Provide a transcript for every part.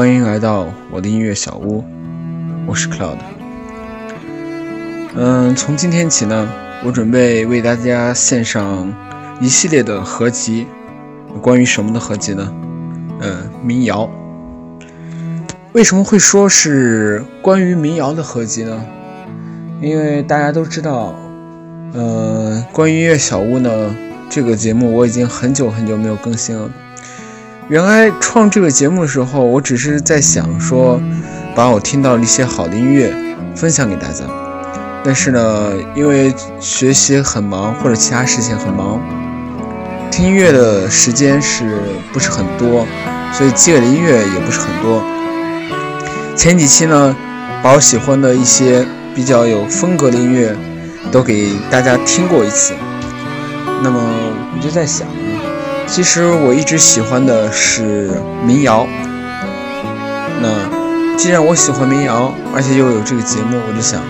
欢迎来到我的音乐小屋，我是 Cloud。嗯，从今天起呢，我准备为大家献上一系列的合集，关于什么的合集呢？嗯，民谣。为什么会说是关于民谣的合集呢？因为大家都知道，呃，关于音乐小屋呢，这个节目我已经很久很久没有更新了。原来创这个节目的时候，我只是在想说，把我听到的一些好的音乐分享给大家。但是呢，因为学习很忙或者其他事情很忙，听音乐的时间是不是很多，所以积累的音乐也不是很多。前几期呢，把我喜欢的一些比较有风格的音乐都给大家听过一次。那么我就在想。其实我一直喜欢的是民谣。那既然我喜欢民谣，而且又有这个节目，我就想，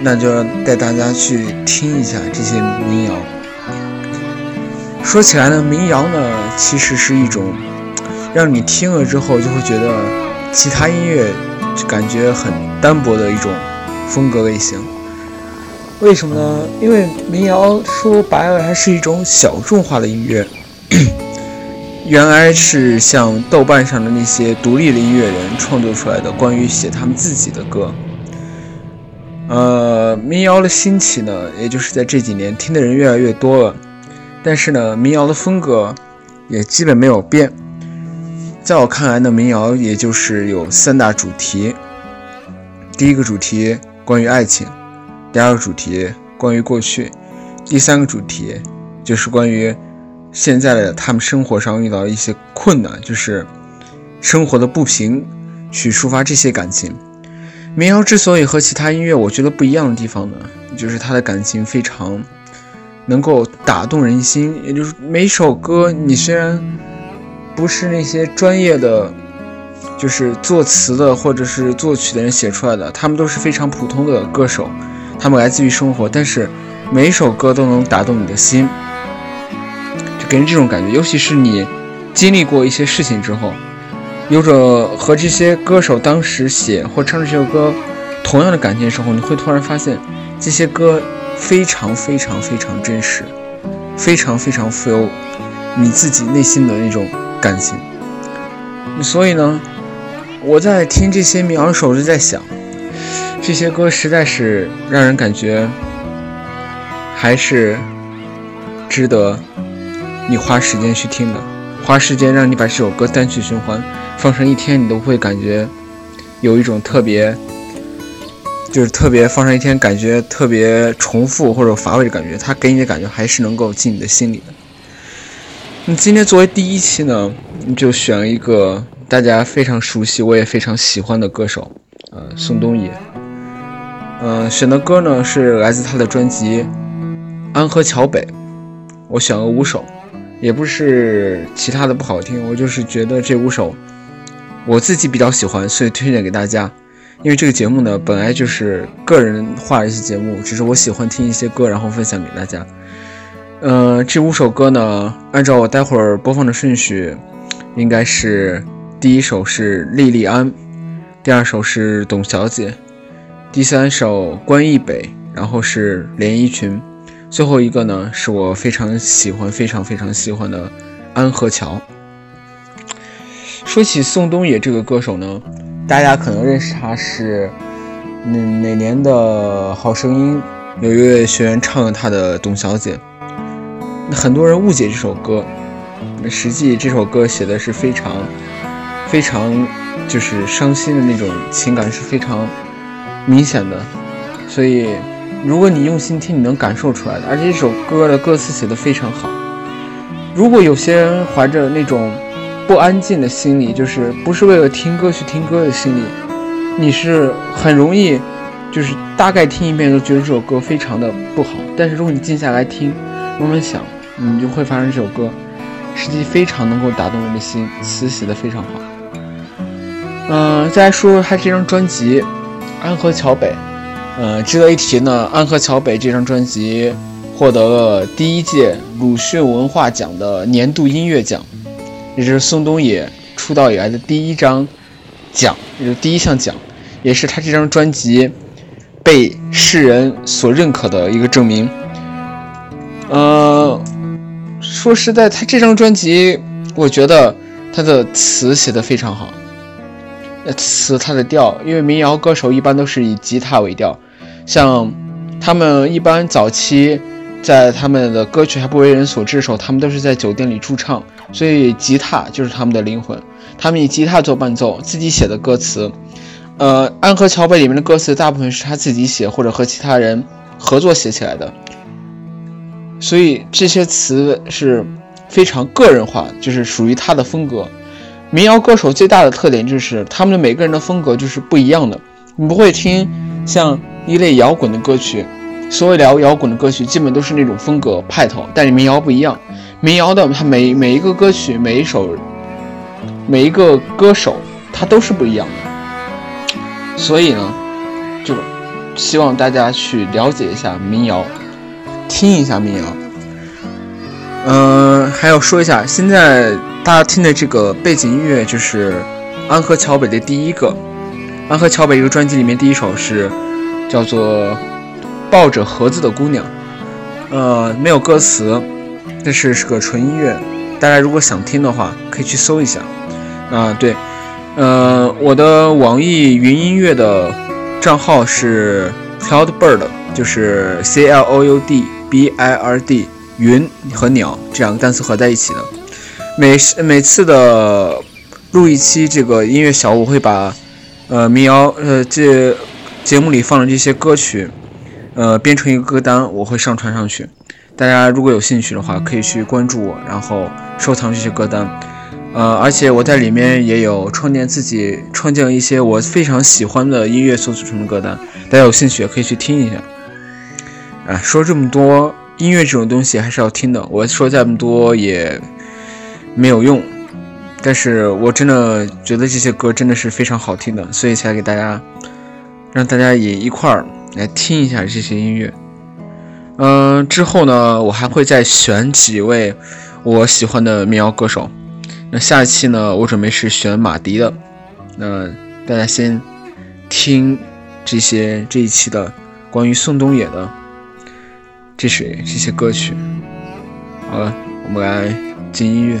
那就带大家去听一下这些民谣。说起来呢，民谣呢，其实是一种让你听了之后就会觉得其他音乐就感觉很单薄的一种风格类型。为什么呢？因为民谣说白了，还是一种小众化的音乐。原来是像豆瓣上的那些独立的音乐人创作出来的关于写他们自己的歌。呃，民谣的兴起呢，也就是在这几年听的人越来越多了，但是呢，民谣的风格也基本没有变。在我看来呢，民谣也就是有三大主题：第一个主题关于爱情，第二个主题关于过去，第三个主题就是关于。现在的他们生活上遇到一些困难，就是生活的不平，去抒发这些感情。民谣之所以和其他音乐我觉得不一样的地方呢，就是他的感情非常能够打动人心。也就是每首歌，你虽然不是那些专业的，就是作词的或者是作曲的人写出来的，他们都是非常普通的歌手，他们来自于生活，但是每一首歌都能打动你的心。给人这种感觉，尤其是你经历过一些事情之后，有着和这些歌手当时写或唱这首歌同样的感情的时候，你会突然发现这些歌非常非常非常真实，非常非常富有你自己内心的那种感情。所以呢，我在听这些民谣的时候，就在想，这些歌实在是让人感觉还是值得。你花时间去听的，花时间让你把这首歌单曲循环放上一天，你都会感觉有一种特别，就是特别放上一天感觉特别重复或者乏味的感觉。它给你的感觉还是能够进你的心里的。那今天作为第一期呢，就选了一个大家非常熟悉、我也非常喜欢的歌手，呃，宋冬野。嗯，选的歌呢是来自他的专辑《安河桥北》，我选了五首。也不是其他的不好听，我就是觉得这五首我自己比较喜欢，所以推荐给大家。因为这个节目呢，本来就是个人化的一些节目，只是我喜欢听一些歌，然后分享给大家。呃，这五首歌呢，按照我待会儿播放的顺序，应该是第一首是《莉莉安》，第二首是《董小姐》，第三首《关忆北》，然后是《连衣裙》。最后一个呢，是我非常喜欢、非常非常喜欢的《安河桥》。说起宋冬野这个歌手呢，大家可能认识他是哪哪年的好声音，有一位学员唱了他的《董小姐》，很多人误解这首歌，实际这首歌写的是非常非常就是伤心的那种情感是非常明显的，所以。如果你用心听，你能感受出来的。而且这首歌的歌词写的非常好。如果有些人怀着那种不安静的心理，就是不是为了听歌去听歌的心理，你是很容易，就是大概听一遍都觉得这首歌非常的不好。但是如果你静下来听，慢慢想，你就会发现这首歌实际非常能够打动人的心，词写的非常好。嗯，再来说他这张专辑《安河桥北》。呃，值得一提呢，《安河桥北》这张专辑获得了第一届鲁迅文化奖的年度音乐奖，也就是宋冬野出道以来的第一张奖，也就第一项奖，也是他这张专辑被世人所认可的一个证明。呃，说实在，他这张专辑，我觉得他的词写的非常好。词它的调，因为民谣歌手一般都是以吉他为调，像他们一般早期在他们的歌曲还不为人所知的时候，他们都是在酒店里驻唱，所以吉他就是他们的灵魂。他们以吉他做伴奏，自己写的歌词，呃，《安河桥北》里面的歌词大部分是他自己写或者和其他人合作写起来的，所以这些词是非常个人化，就是属于他的风格。民谣歌手最大的特点就是他们的每个人的风格就是不一样的。你不会听像一类摇滚的歌曲，所谓聊摇滚的歌曲基本都是那种风格派头，但是民谣不一样。民谣的它每每一个歌曲、每一首、每一个歌手，他都是不一样的。所以呢，就希望大家去了解一下民谣，听一下民谣。嗯，还要说一下现在。大家听的这个背景音乐就是《安河桥北》的第一个，《安河桥北》这个专辑里面第一首是叫做《抱着盒子的姑娘》，呃，没有歌词，但是是个纯音乐。大家如果想听的话，可以去搜一下。啊，对，呃，我的网易云音乐的账号是 Cloud Bird，就是 C L O U D B I R D，云和鸟这两个单词合在一起的。每每次的录一期这个音乐小，我会把呃民谣呃这节目里放的这些歌曲呃编成一个歌单，我会上传上去。大家如果有兴趣的话，可以去关注我，然后收藏这些歌单。呃，而且我在里面也有创建自己创建了一些我非常喜欢的音乐所组成的歌单，大家有兴趣也可以去听一下。啊，说这么多，音乐这种东西还是要听的。我说这么多也。没有用，但是我真的觉得这些歌真的是非常好听的，所以才给大家，让大家也一块儿来听一下这些音乐。嗯，之后呢，我还会再选几位我喜欢的民谣歌手。那下一期呢，我准备是选马迪的。那大家先听这些这一期的关于宋冬野的这些这些歌曲。好了，我们来进音乐。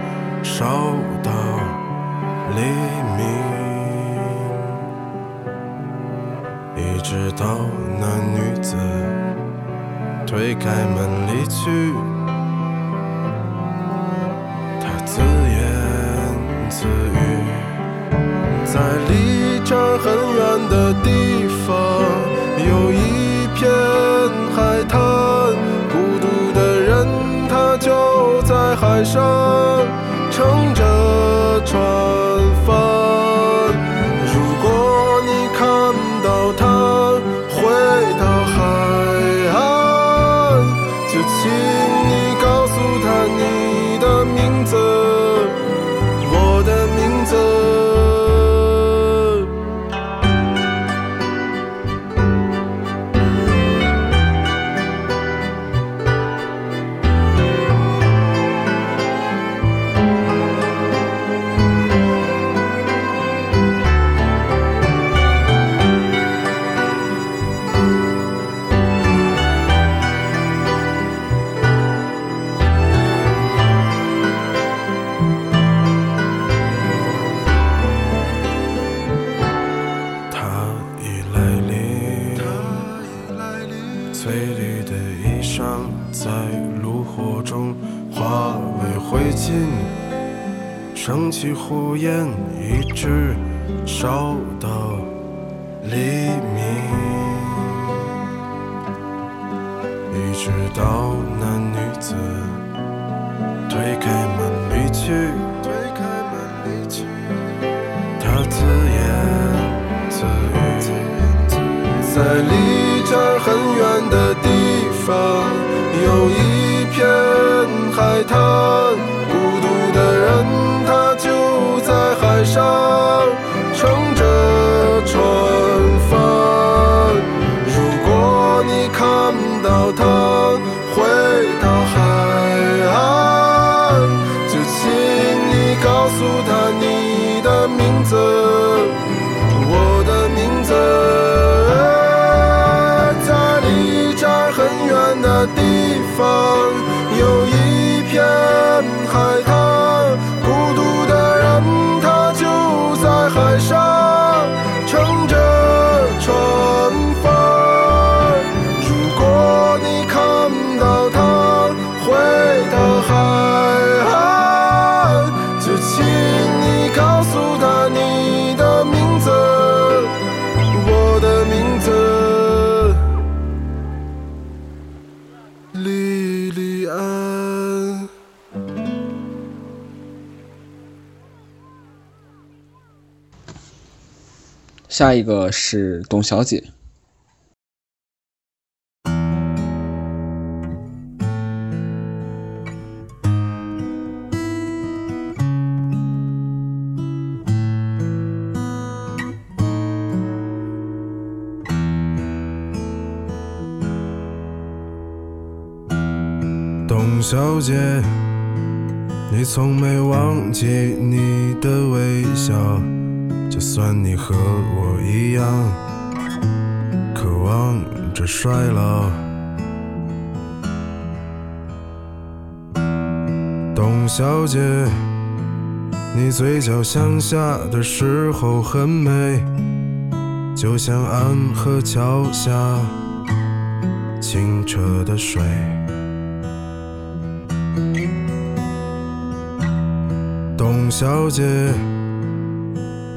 烧到黎明，一直到那女子推开门离去，她自言。自语，在离这儿很远的地方，有一片海滩，孤独的人他就在海上撑着船。离去，推开门离去，她自言自语，在离这儿很远的地方，有一片海滩，下一个是董小姐。董小姐，你从没忘记你的微笑，就算你和我一样，渴望着衰老。董小姐，你嘴角向下的时候很美，就像安河桥下清澈的水。董小姐，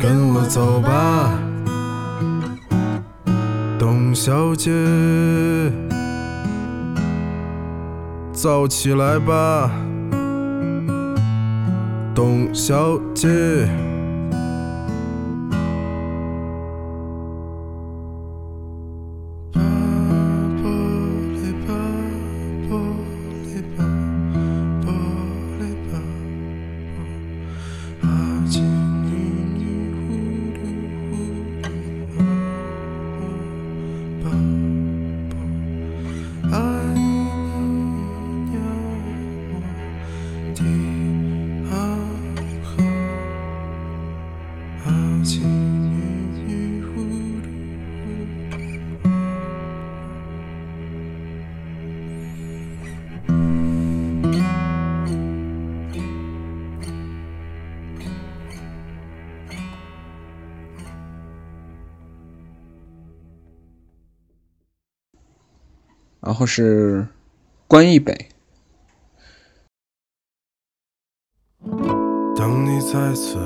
跟我走吧，董小姐，走起来吧。董小姐。后是关一北。当你再次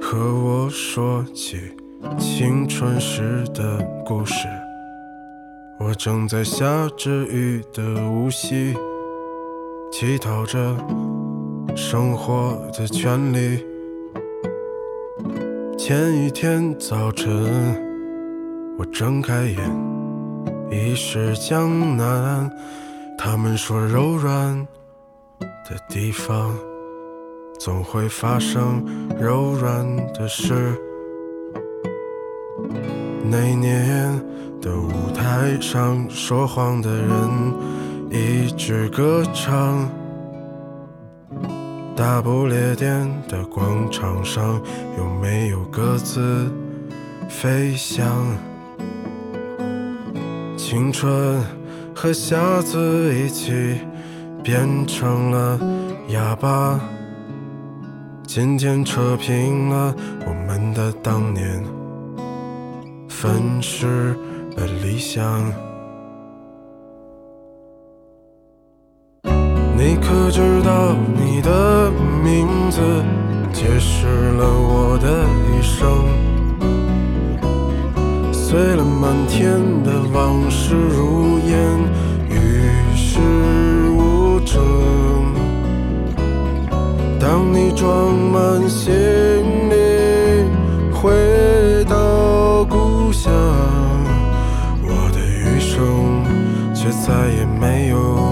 和我说起青春时的故事，我正在下着雨的无锡，乞讨着生活的权利。前一天早晨，我睁开眼。已是江南，他们说柔软的地方总会发生柔软的事。那年的舞台上，说谎的人一直歌唱；大不列颠的广场上，有没有鸽子飞翔？青春和瞎子一起变成了哑巴，今天扯平了我们的当年，粉饰的理想。你可知道你的名字解释了我的一生？碎了满天的往事如烟，与世无争。当你装满行李回到故乡，我的余生却再也没有。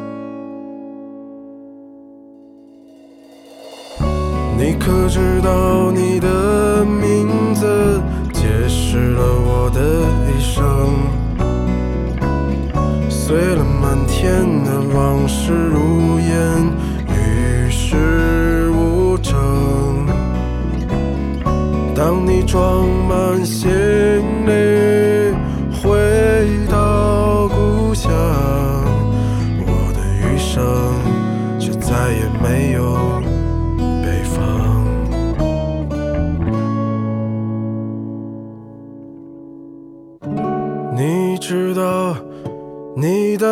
你可知道你的名字解释了我的一生？碎了满天的往事如烟，与世无争。当你装满行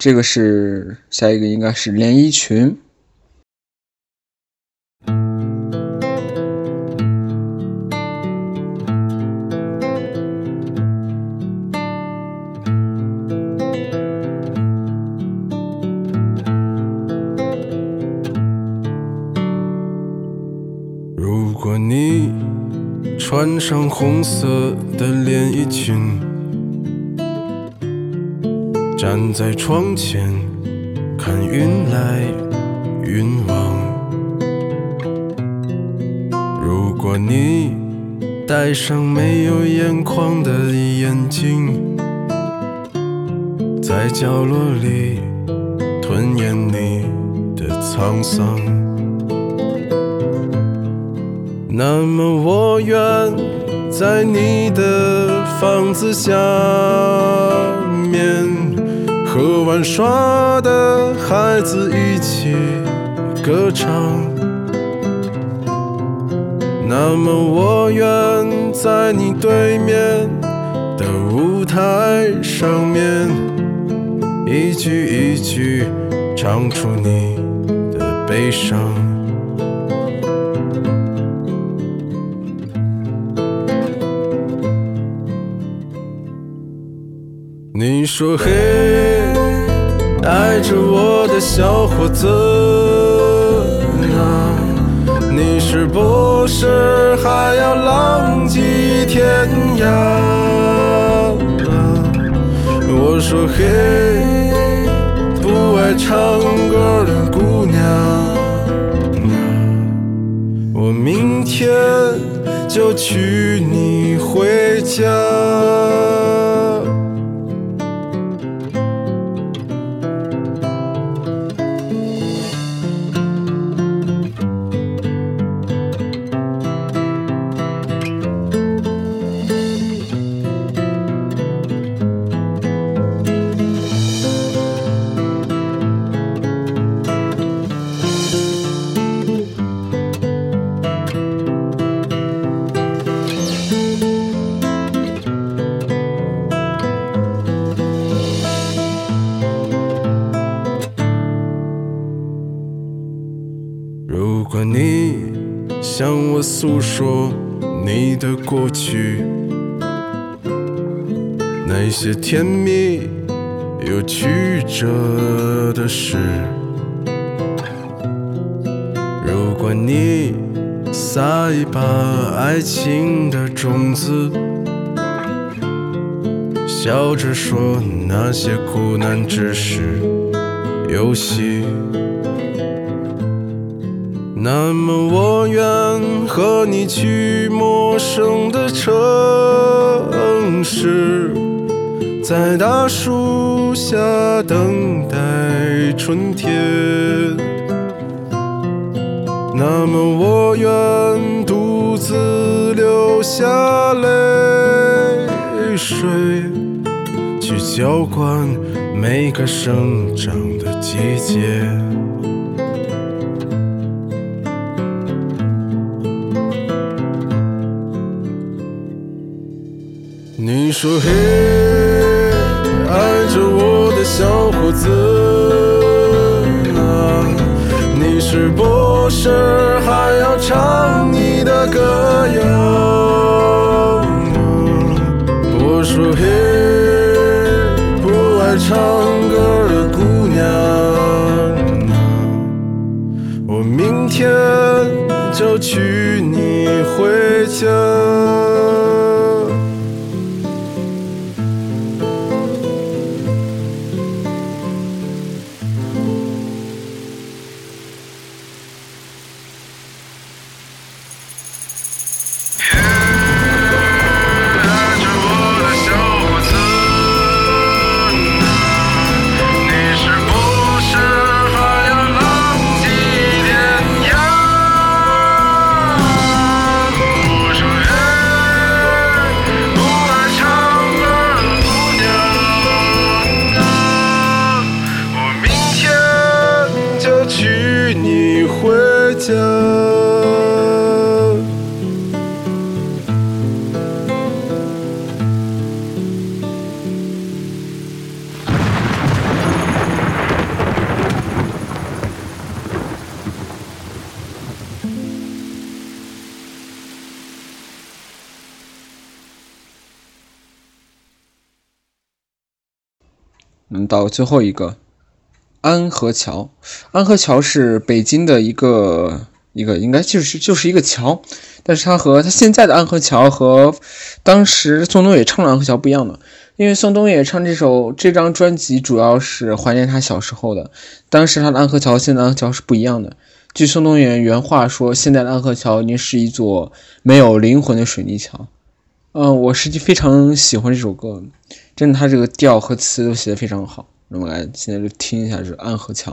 这个是下一个应该是连衣裙。如果你穿上红色的连衣裙，站在窗前看云来云往。如果你戴上没有眼眶的眼睛，在角落里吞咽你的沧桑。那么我愿在你的房子下面，和玩耍的孩子一起歌唱。那么我愿在你对面的舞台上面，一句一句唱出你的悲伤。你说嘿，爱着我的小伙子啊，你是不是还要浪迹天涯？我说嘿，不爱唱歌的姑娘啊，我明天就娶你回家。说你的过去，那些甜蜜又曲折的事，如果你撒一把爱情的种子，笑着说那些苦难只是游戏。那么我愿和你去陌生的城市，在大树下等待春天。那么我愿独自流下泪水，去浇灌每个生长的季节。说嘿，爱着我的小伙子啊，你是不是还要唱你的歌谣？我说嘿，不爱唱歌的姑娘啊，我明天就娶你回家。到最后一个安河桥。安河桥是北京的一个一个，应该就是就是一个桥，但是它和它现在的安河桥和当时宋冬野唱的安河桥不一样的，因为宋冬野唱这首这张专辑主要是怀念他小时候的，当时他的安河桥现在的安河桥是不一样的。据宋冬野原话说，现在的安河桥已经是一座没有灵魂的水泥桥。嗯，我实际非常喜欢这首歌，真的，他这个调和词都写的非常好。那么来，现在就听一下这《安和桥》。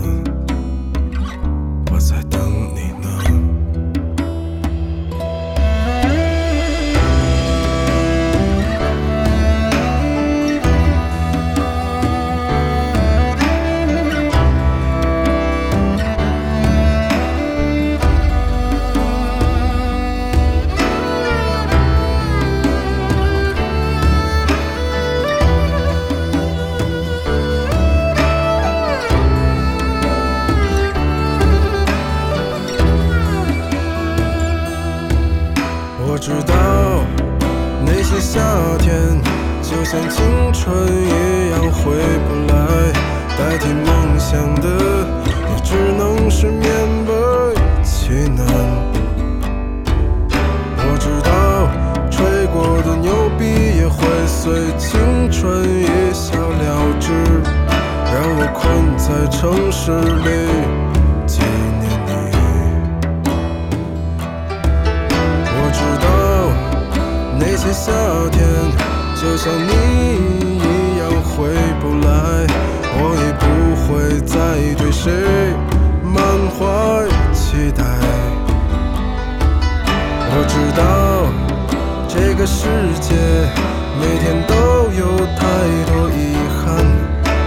青春一笑了之，让我困在城市里纪念你。我知道那些夏天就像你一样回不来，我也不会再对谁满怀期待。我知道个世界每天都有太多遗憾，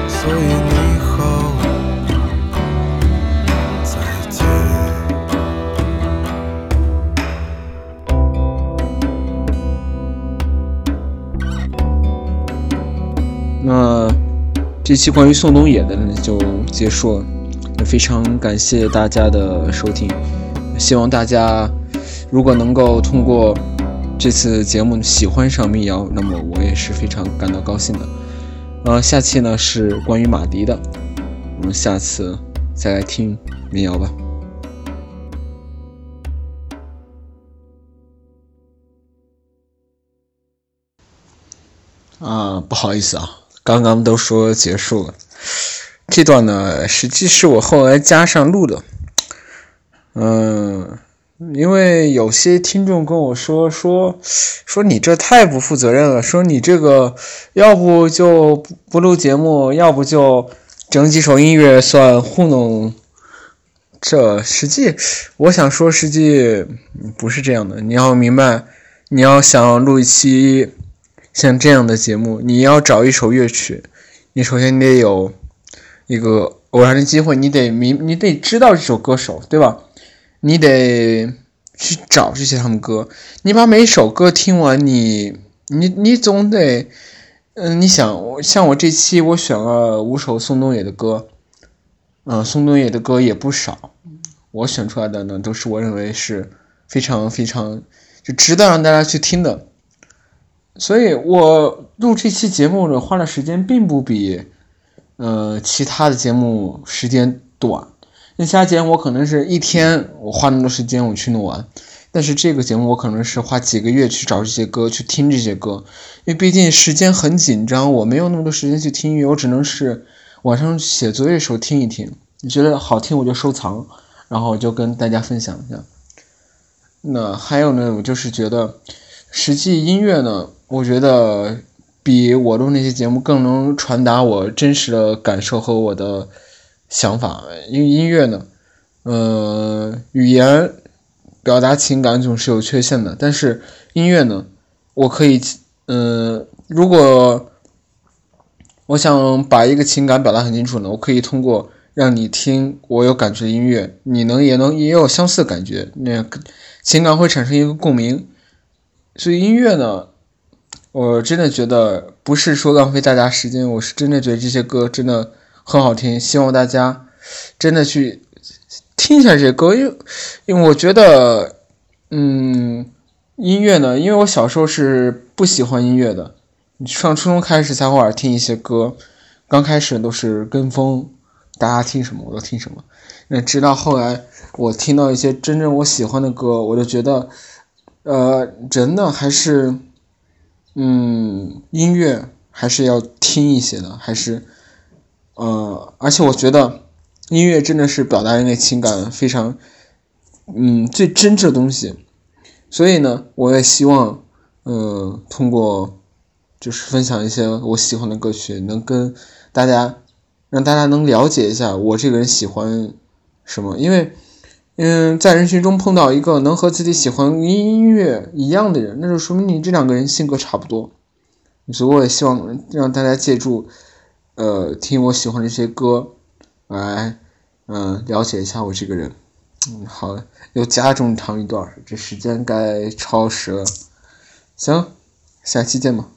所以你好，再见。那这期关于宋冬野的呢就结束了，非常感谢大家的收听，希望大家如果能够通过这次节目喜欢上民谣，那么我也是非常感到高兴的。呃，下期呢是关于马迪的，我们下次再来听民谣吧。啊，不好意思啊，刚刚都说结束了，这段呢实际是我后来加上录的。嗯，因为有些听众跟我说说说你这太不负责任了，说你这个要不就不不录节目，要不就整几首音乐算糊弄。这实际我想说，实际不是这样的。你要明白，你要想录一期。像这样的节目，你要找一首乐曲，你首先你得有一个偶然的机会，你得明，你得知道这首歌手，对吧？你得去找这些他们歌，你把每首歌听完，你你你总得，嗯，你想，像我这期我选了五首宋冬野的歌，嗯，宋冬野的歌也不少，我选出来的呢，都是我认为是非常非常就值得让大家去听的。所以我录这期节目呢，花的时间并不比，呃，其他的节目时间短。那其他节目我可能是一天，我花那么多时间我去弄完，但是这个节目我可能是花几个月去找这些歌，去听这些歌，因为毕竟时间很紧张，我没有那么多时间去听音乐，我只能是晚上写作业的时候听一听，你觉得好听我就收藏，然后就跟大家分享一下。那还有呢，我就是觉得实际音乐呢。我觉得比我录那些节目更能传达我真实的感受和我的想法，因为音乐呢，呃，语言表达情感总是有缺陷的，但是音乐呢，我可以，嗯，如果我想把一个情感表达很清楚呢，我可以通过让你听我有感觉的音乐，你能也能也有相似的感觉，那情感会产生一个共鸣，所以音乐呢。我真的觉得不是说浪费大家时间，我是真的觉得这些歌真的很好听，希望大家真的去听一下这些歌，因为因为我觉得，嗯，音乐呢，因为我小时候是不喜欢音乐的，上初中开始才偶尔听一些歌，刚开始都是跟风，大家听什么我都听什么，那直到后来我听到一些真正我喜欢的歌，我就觉得，呃，人呢还是。嗯，音乐还是要听一些的，还是，呃，而且我觉得音乐真的是表达人类情感非常，嗯，最真挚的东西。所以呢，我也希望，呃，通过就是分享一些我喜欢的歌曲，能跟大家让大家能了解一下我这个人喜欢什么，因为。嗯，在人群中碰到一个能和自己喜欢音乐一样的人，那就说明你这两个人性格差不多。所以我也希望让大家借助，呃，听我喜欢这些歌，来，嗯，了解一下我这个人。嗯，好了，又加这么长一段，这时间该超时了。行，下期见吧。